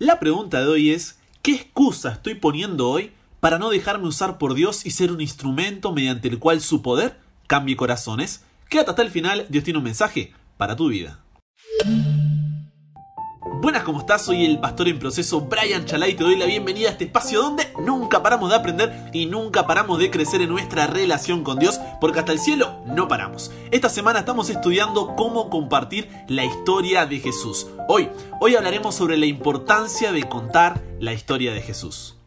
La pregunta de hoy es, ¿qué excusa estoy poniendo hoy para no dejarme usar por Dios y ser un instrumento mediante el cual su poder cambie corazones? Quédate hasta el final, Dios tiene un mensaje para tu vida. Buenas, ¿cómo estás? Soy el pastor en proceso Brian Chalai y te doy la bienvenida a este espacio donde nunca paramos de aprender y nunca paramos de crecer en nuestra relación con Dios, porque hasta el cielo no paramos. Esta semana estamos estudiando cómo compartir la historia de Jesús. Hoy, hoy hablaremos sobre la importancia de contar la historia de Jesús.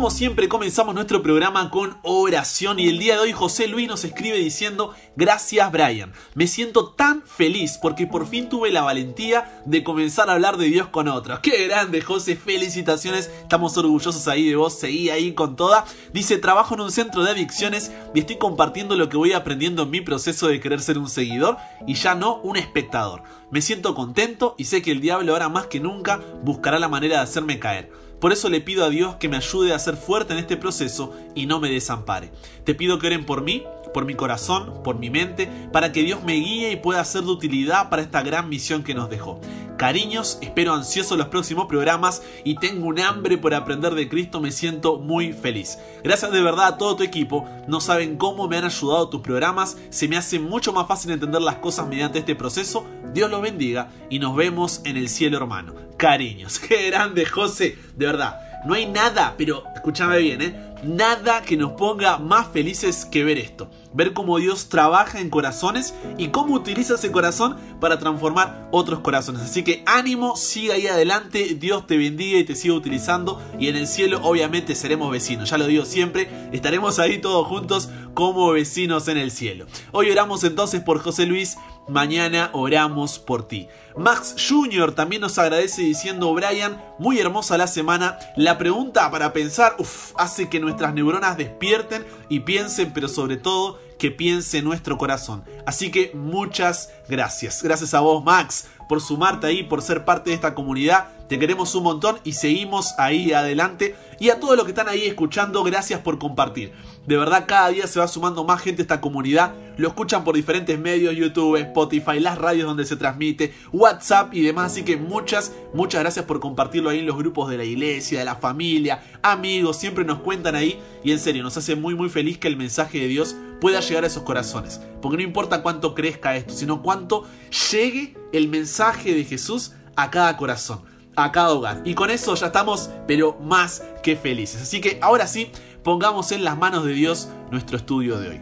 Como siempre comenzamos nuestro programa con oración y el día de hoy José Luis nos escribe diciendo gracias Brian, me siento tan feliz porque por fin tuve la valentía de comenzar a hablar de Dios con otros. Qué grande José, felicitaciones, estamos orgullosos ahí de vos, seguí ahí con toda. Dice trabajo en un centro de adicciones y estoy compartiendo lo que voy aprendiendo en mi proceso de querer ser un seguidor y ya no un espectador. Me siento contento y sé que el diablo ahora más que nunca buscará la manera de hacerme caer. Por eso le pido a Dios que me ayude a ser fuerte en este proceso y no me desampare. Te pido que oren por mí, por mi corazón, por mi mente, para que Dios me guíe y pueda ser de utilidad para esta gran misión que nos dejó. Cariños, espero ansioso los próximos programas y tengo un hambre por aprender de Cristo, me siento muy feliz. Gracias de verdad a todo tu equipo, no saben cómo me han ayudado tus programas, se me hace mucho más fácil entender las cosas mediante este proceso, Dios los bendiga y nos vemos en el cielo hermano. Cariños, qué grande José, de verdad, no hay nada, pero escúchame bien, ¿eh? nada que nos ponga más felices que ver esto. Ver cómo Dios trabaja en corazones y cómo utiliza ese corazón para transformar otros corazones. Así que ánimo, siga ahí adelante, Dios te bendiga y te siga utilizando. Y en el cielo obviamente seremos vecinos, ya lo digo siempre, estaremos ahí todos juntos como vecinos en el cielo. Hoy oramos entonces por José Luis, mañana oramos por ti. Max Jr. también nos agradece diciendo, Brian, muy hermosa la semana. La pregunta para pensar, hace que nuestras neuronas despierten y piensen, pero sobre todo que piense nuestro corazón. Así que muchas gracias. Gracias a vos, Max, por sumarte ahí, por ser parte de esta comunidad. Te queremos un montón y seguimos ahí adelante. Y a todos los que están ahí escuchando, gracias por compartir. De verdad, cada día se va sumando más gente a esta comunidad. Lo escuchan por diferentes medios, YouTube, Spotify, las radios donde se transmite, WhatsApp y demás. Así que muchas, muchas gracias por compartirlo ahí en los grupos de la iglesia, de la familia, amigos. Siempre nos cuentan ahí. Y en serio, nos hace muy, muy feliz que el mensaje de Dios pueda llegar a esos corazones. Porque no importa cuánto crezca esto, sino cuánto llegue el mensaje de Jesús a cada corazón a cada hogar. Y con eso ya estamos, pero más que felices. Así que ahora sí, pongamos en las manos de Dios nuestro estudio de hoy.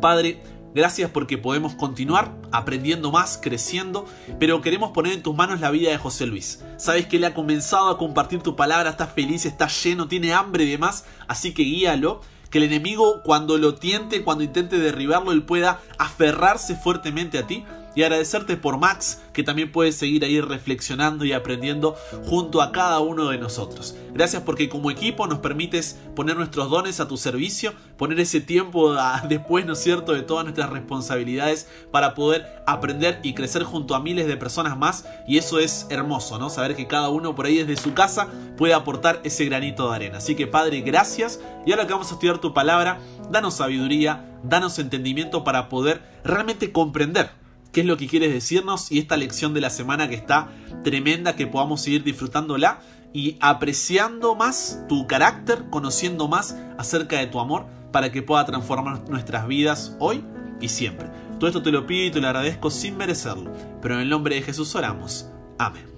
Padre, gracias porque podemos continuar aprendiendo más, creciendo, pero queremos poner en tus manos la vida de José Luis. Sabes que él ha comenzado a compartir tu palabra, está feliz, está lleno, tiene hambre y demás, así que guíalo que el enemigo cuando lo tiente, cuando intente derribarlo, él pueda aferrarse fuertemente a ti y agradecerte por Max, que también puedes seguir ahí reflexionando y aprendiendo junto a cada uno de nosotros. Gracias porque como equipo nos permites poner nuestros dones a tu servicio, poner ese tiempo después, ¿no es cierto?, de todas nuestras responsabilidades para poder aprender y crecer junto a miles de personas más. Y eso es hermoso, ¿no? Saber que cada uno por ahí desde su casa puede aportar ese granito de arena. Así que Padre, gracias. Y ahora que vamos a estudiar tu palabra, danos sabiduría, danos entendimiento para poder realmente comprender qué es lo que quieres decirnos y esta lección de la semana que está tremenda, que podamos seguir disfrutándola y apreciando más tu carácter, conociendo más acerca de tu amor para que pueda transformar nuestras vidas hoy y siempre. Todo esto te lo pido y te lo agradezco sin merecerlo, pero en el nombre de Jesús oramos. Amén.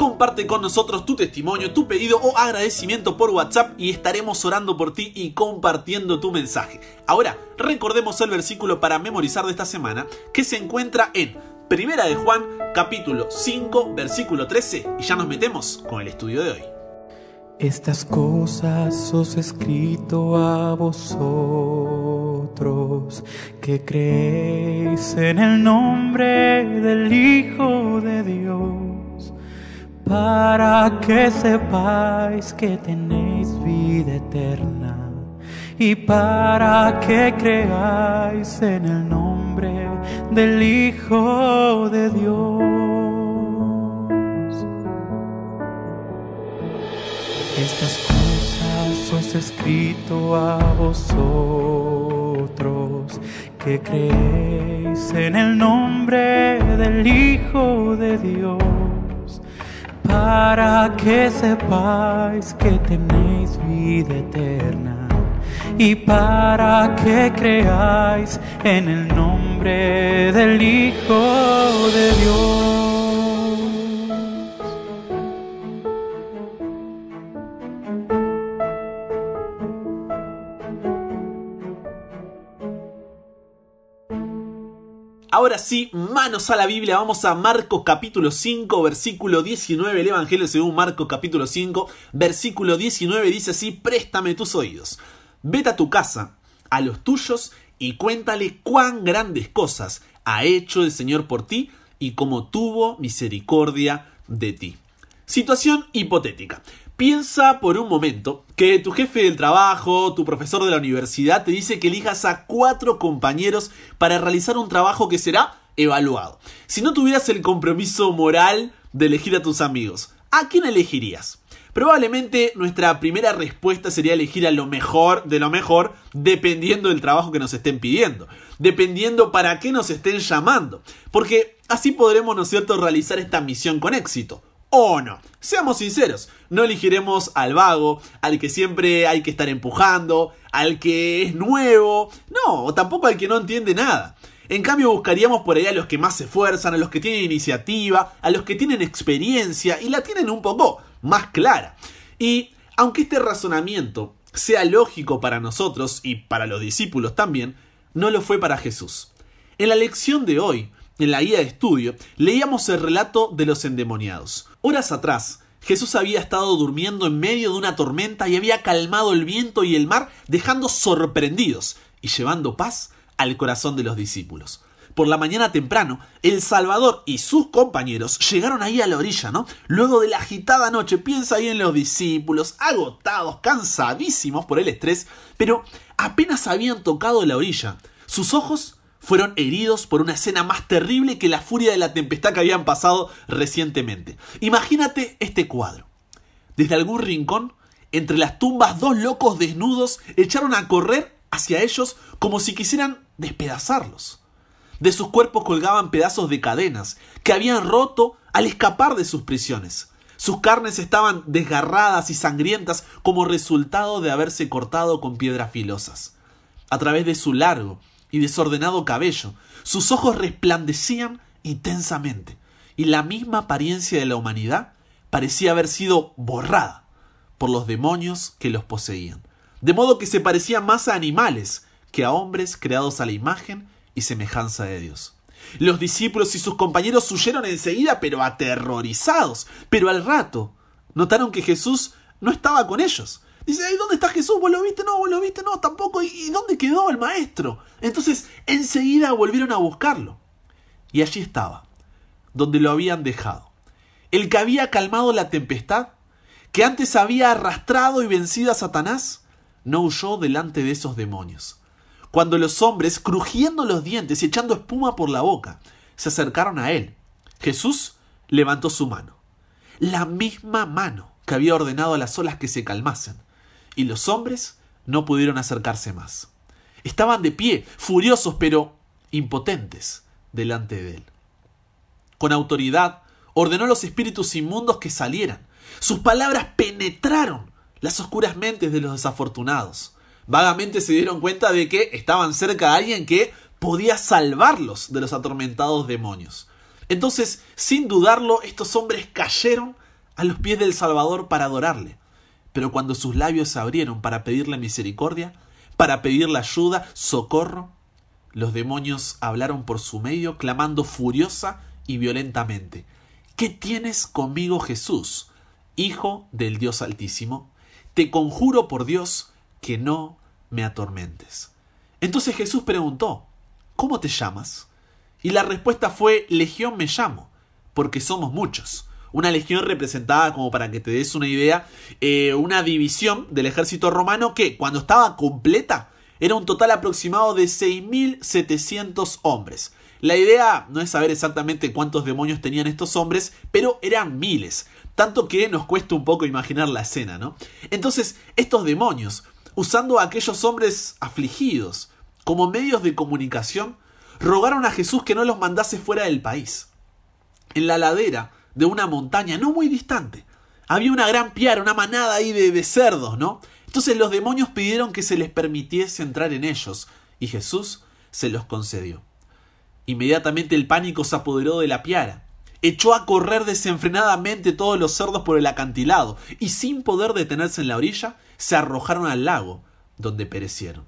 Comparte con nosotros tu testimonio, tu pedido o agradecimiento por WhatsApp y estaremos orando por ti y compartiendo tu mensaje. Ahora, recordemos el versículo para memorizar de esta semana que se encuentra en Primera de Juan, capítulo 5, versículo 13 y ya nos metemos con el estudio de hoy. Estas cosas os he escrito a vosotros que creéis en el nombre del Hijo de Dios para que sepáis que tenéis vida eterna y para que creáis en el nombre del Hijo de Dios. Estas cosas os he escrito a vosotros que creéis en el nombre del Hijo de Dios, para que sepáis que tenéis vida eterna y para que creáis en el nombre del Hijo de Dios. Ahora sí, manos a la Biblia, vamos a Marcos capítulo 5, versículo 19, el Evangelio según Marcos capítulo 5, versículo 19 dice así, préstame tus oídos, vete a tu casa, a los tuyos, y cuéntale cuán grandes cosas ha hecho el Señor por ti y cómo tuvo misericordia de ti. Situación hipotética. Piensa por un momento que tu jefe del trabajo, tu profesor de la universidad te dice que elijas a cuatro compañeros para realizar un trabajo que será evaluado. Si no tuvieras el compromiso moral de elegir a tus amigos, ¿a quién elegirías? Probablemente nuestra primera respuesta sería elegir a lo mejor de lo mejor dependiendo del trabajo que nos estén pidiendo, dependiendo para qué nos estén llamando, porque así podremos, ¿no es cierto?, realizar esta misión con éxito o no. Seamos sinceros, no elegiremos al vago, al que siempre hay que estar empujando, al que es nuevo, no, o tampoco al que no entiende nada. En cambio buscaríamos por ahí a los que más se esfuerzan, a los que tienen iniciativa, a los que tienen experiencia y la tienen un poco más clara. Y aunque este razonamiento sea lógico para nosotros y para los discípulos también, no lo fue para Jesús. En la lección de hoy, en la guía de estudio, leíamos el relato de los endemoniados. Horas atrás, Jesús había estado durmiendo en medio de una tormenta y había calmado el viento y el mar, dejando sorprendidos y llevando paz al corazón de los discípulos. Por la mañana temprano, el Salvador y sus compañeros llegaron ahí a la orilla, ¿no? Luego de la agitada noche, piensa ahí en los discípulos, agotados, cansadísimos por el estrés, pero apenas habían tocado la orilla, sus ojos fueron heridos por una escena más terrible que la furia de la tempestad que habían pasado recientemente. Imagínate este cuadro. Desde algún rincón, entre las tumbas, dos locos desnudos echaron a correr hacia ellos como si quisieran despedazarlos. De sus cuerpos colgaban pedazos de cadenas que habían roto al escapar de sus prisiones. Sus carnes estaban desgarradas y sangrientas como resultado de haberse cortado con piedras filosas. A través de su largo y desordenado cabello. Sus ojos resplandecían intensamente, y la misma apariencia de la humanidad parecía haber sido borrada por los demonios que los poseían. De modo que se parecían más a animales que a hombres creados a la imagen y semejanza de Dios. Los discípulos y sus compañeros huyeron enseguida, pero aterrorizados. Pero al rato notaron que Jesús no estaba con ellos, Dice, ¿y dónde está Jesús? ¿Vos lo viste? No, vos lo viste, no, tampoco. ¿Y dónde quedó el maestro? Entonces, enseguida volvieron a buscarlo. Y allí estaba, donde lo habían dejado. El que había calmado la tempestad, que antes había arrastrado y vencido a Satanás, no huyó delante de esos demonios. Cuando los hombres, crujiendo los dientes y echando espuma por la boca, se acercaron a él, Jesús levantó su mano. La misma mano que había ordenado a las olas que se calmasen y los hombres no pudieron acercarse más. Estaban de pie, furiosos, pero impotentes delante de él. Con autoridad ordenó a los espíritus inmundos que salieran. Sus palabras penetraron las oscuras mentes de los desafortunados. Vagamente se dieron cuenta de que estaban cerca de alguien que podía salvarlos de los atormentados demonios. Entonces, sin dudarlo, estos hombres cayeron a los pies del Salvador para adorarle. Pero cuando sus labios se abrieron para pedirle misericordia, para pedirle ayuda, socorro, los demonios hablaron por su medio, clamando furiosa y violentamente. ¿Qué tienes conmigo, Jesús, Hijo del Dios Altísimo? Te conjuro por Dios que no me atormentes. Entonces Jesús preguntó, ¿Cómo te llamas? Y la respuesta fue, Legión me llamo, porque somos muchos. Una legión representada, como para que te des una idea, eh, una división del ejército romano que cuando estaba completa era un total aproximado de 6.700 hombres. La idea no es saber exactamente cuántos demonios tenían estos hombres, pero eran miles, tanto que nos cuesta un poco imaginar la escena, ¿no? Entonces, estos demonios, usando a aquellos hombres afligidos, como medios de comunicación, rogaron a Jesús que no los mandase fuera del país. En la ladera de una montaña no muy distante, había una gran piara, una manada ahí de, cerdos, ¿no? Entonces los demonios pidieron que se les permitiese entrar en ellos, y Jesús se los concedió. Inmediatamente el pánico se apoderó de la piara. Echó a correr desenfrenadamente todos los cerdos por el acantilado, y sin poder detenerse en la orilla, se arrojaron al lago, donde perecieron.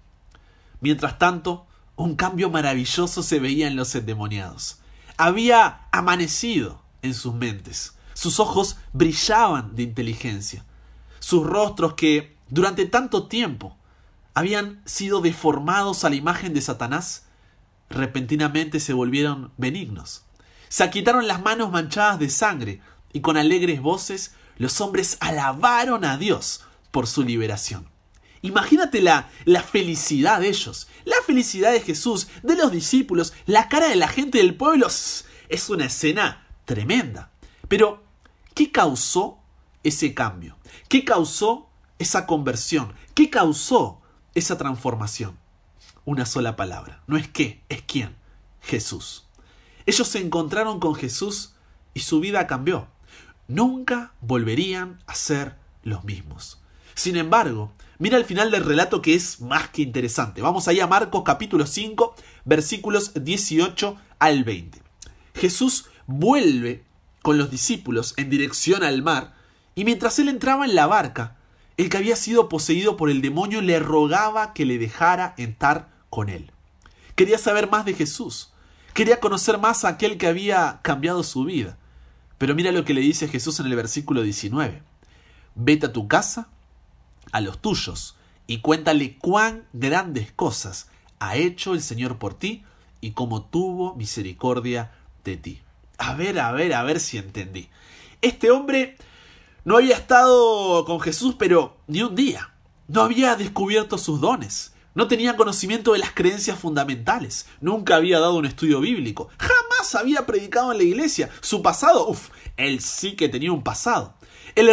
Mientras tanto, un cambio maravilloso se veía en los endemoniados. Había amanecido en sus mentes. Sus ojos brillaban de inteligencia. Sus rostros que, durante tanto tiempo, habían sido deformados a la imagen de Satanás, repentinamente se volvieron benignos. Se quitaron las manos manchadas de sangre y con alegres voces los hombres alabaron a Dios por su liberación. Imagínate la, la, felicidad de ellos, la felicidad de Jesús, de los discípulos, la cara de la gente del pueblo. Es una escena tremenda. Pero, ¿qué causó ese cambio? ¿Qué causó esa conversión? ¿Qué causó esa transformación? Una sola palabra. No es qué, es quién. Jesús. Ellos se encontraron con Jesús y su vida cambió. Nunca volverían a ser los mismos. Sin embargo, mira el final del relato que es más que interesante. Vamos allá a Marcos capítulo 5, versículos 18 al 20. Jesús vuelve con los discípulos en dirección al mar, y mientras él entraba en la barca, el que había sido poseído por el demonio le rogaba que le dejara entrar con él. Quería saber más de Jesús, quería conocer más a aquel que había cambiado su vida. Pero mira lo que le dice Jesús en el versículo 19. Vete a tu casa, a los tuyos, y cuéntale cuán grandes cosas ha hecho el Señor por ti y cómo tuvo misericordia de ti. A ver, a ver, a ver si entendí. Este hombre no había estado con Jesús, pero ni un día. No había descubierto sus dones. No tenía conocimiento de las creencias fundamentales. Nunca había dado un estudio bíblico. Jamás había predicado en la iglesia. Su pasado, uff, él sí que tenía un pasado. El